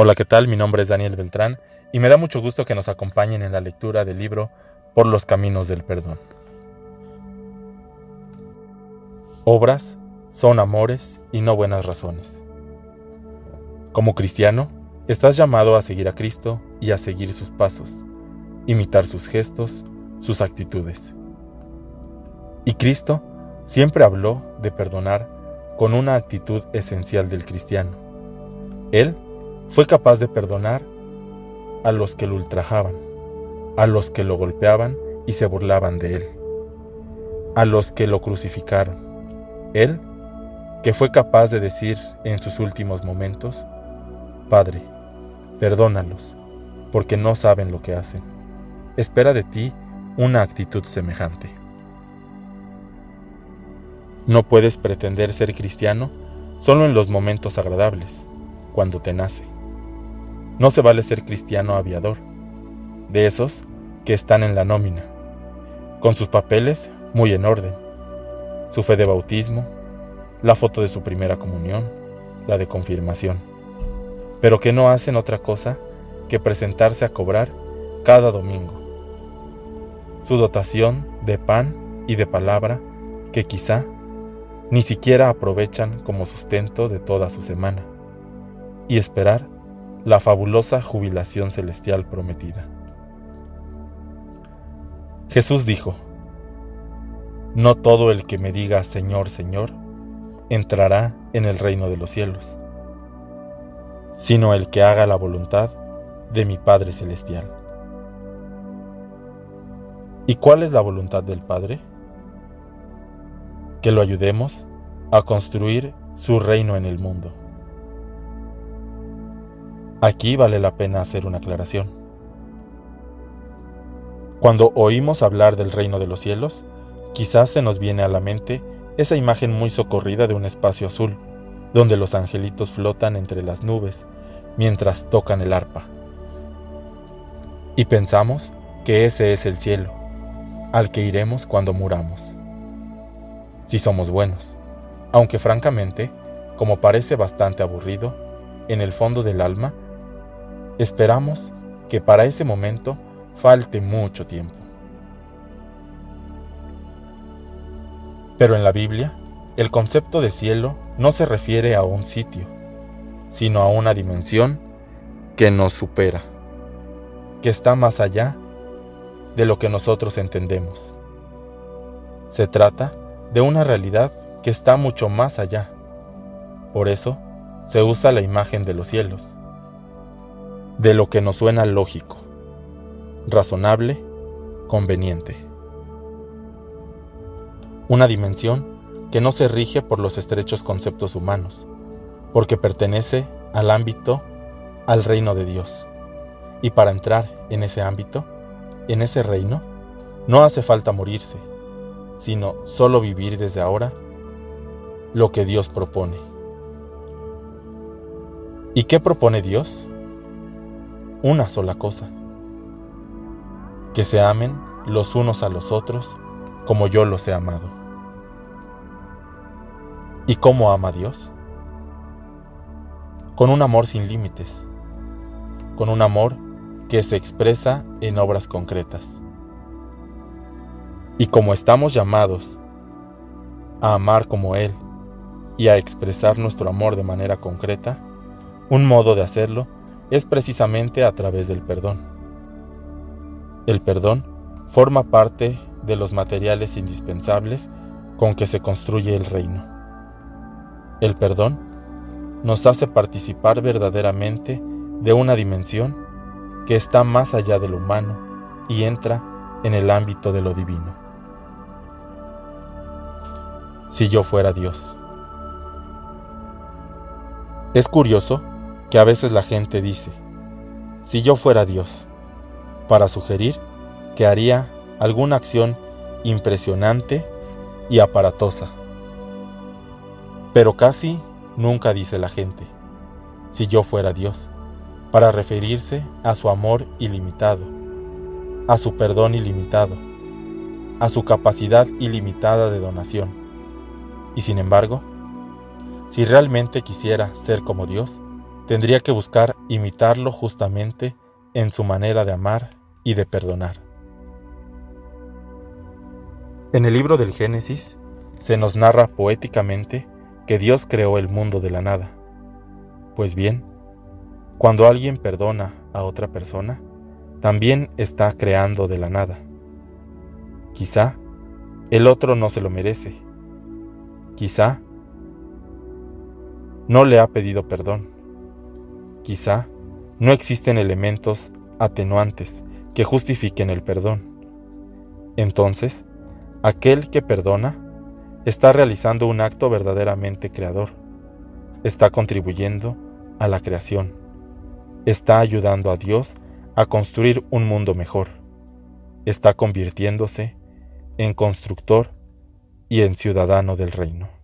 Hola, ¿qué tal? Mi nombre es Daniel Beltrán y me da mucho gusto que nos acompañen en la lectura del libro Por los Caminos del Perdón. Obras son amores y no buenas razones. Como cristiano, estás llamado a seguir a Cristo y a seguir sus pasos, imitar sus gestos, sus actitudes. Y Cristo siempre habló de perdonar con una actitud esencial del cristiano. Él fue capaz de perdonar a los que lo ultrajaban, a los que lo golpeaban y se burlaban de él, a los que lo crucificaron. Él, que fue capaz de decir en sus últimos momentos, Padre, perdónalos, porque no saben lo que hacen. Espera de ti una actitud semejante. No puedes pretender ser cristiano solo en los momentos agradables, cuando te nace. No se vale ser cristiano aviador, de esos que están en la nómina, con sus papeles muy en orden, su fe de bautismo, la foto de su primera comunión, la de confirmación, pero que no hacen otra cosa que presentarse a cobrar cada domingo. Su dotación de pan y de palabra que quizá ni siquiera aprovechan como sustento de toda su semana, y esperar la fabulosa jubilación celestial prometida. Jesús dijo, No todo el que me diga Señor, Señor, entrará en el reino de los cielos, sino el que haga la voluntad de mi Padre Celestial. ¿Y cuál es la voluntad del Padre? Que lo ayudemos a construir su reino en el mundo. Aquí vale la pena hacer una aclaración. Cuando oímos hablar del reino de los cielos, quizás se nos viene a la mente esa imagen muy socorrida de un espacio azul, donde los angelitos flotan entre las nubes mientras tocan el arpa. Y pensamos que ese es el cielo, al que iremos cuando muramos. Si somos buenos, aunque francamente, como parece bastante aburrido, en el fondo del alma Esperamos que para ese momento falte mucho tiempo. Pero en la Biblia, el concepto de cielo no se refiere a un sitio, sino a una dimensión que nos supera, que está más allá de lo que nosotros entendemos. Se trata de una realidad que está mucho más allá. Por eso se usa la imagen de los cielos de lo que nos suena lógico, razonable, conveniente. Una dimensión que no se rige por los estrechos conceptos humanos, porque pertenece al ámbito, al reino de Dios. Y para entrar en ese ámbito, en ese reino, no hace falta morirse, sino solo vivir desde ahora lo que Dios propone. ¿Y qué propone Dios? Una sola cosa, que se amen los unos a los otros como yo los he amado. ¿Y cómo ama Dios? Con un amor sin límites, con un amor que se expresa en obras concretas. Y como estamos llamados a amar como Él y a expresar nuestro amor de manera concreta, un modo de hacerlo es precisamente a través del perdón. El perdón forma parte de los materiales indispensables con que se construye el reino. El perdón nos hace participar verdaderamente de una dimensión que está más allá de lo humano y entra en el ámbito de lo divino. Si yo fuera Dios. Es curioso que a veces la gente dice, si yo fuera Dios, para sugerir que haría alguna acción impresionante y aparatosa. Pero casi nunca dice la gente, si yo fuera Dios, para referirse a su amor ilimitado, a su perdón ilimitado, a su capacidad ilimitada de donación. Y sin embargo, si realmente quisiera ser como Dios, tendría que buscar imitarlo justamente en su manera de amar y de perdonar. En el libro del Génesis se nos narra poéticamente que Dios creó el mundo de la nada. Pues bien, cuando alguien perdona a otra persona, también está creando de la nada. Quizá el otro no se lo merece. Quizá no le ha pedido perdón. Quizá no existen elementos atenuantes que justifiquen el perdón. Entonces, Aquel que perdona está realizando un acto verdaderamente creador, está contribuyendo a la creación, está ayudando a Dios a construir un mundo mejor, está convirtiéndose en constructor y en ciudadano del reino.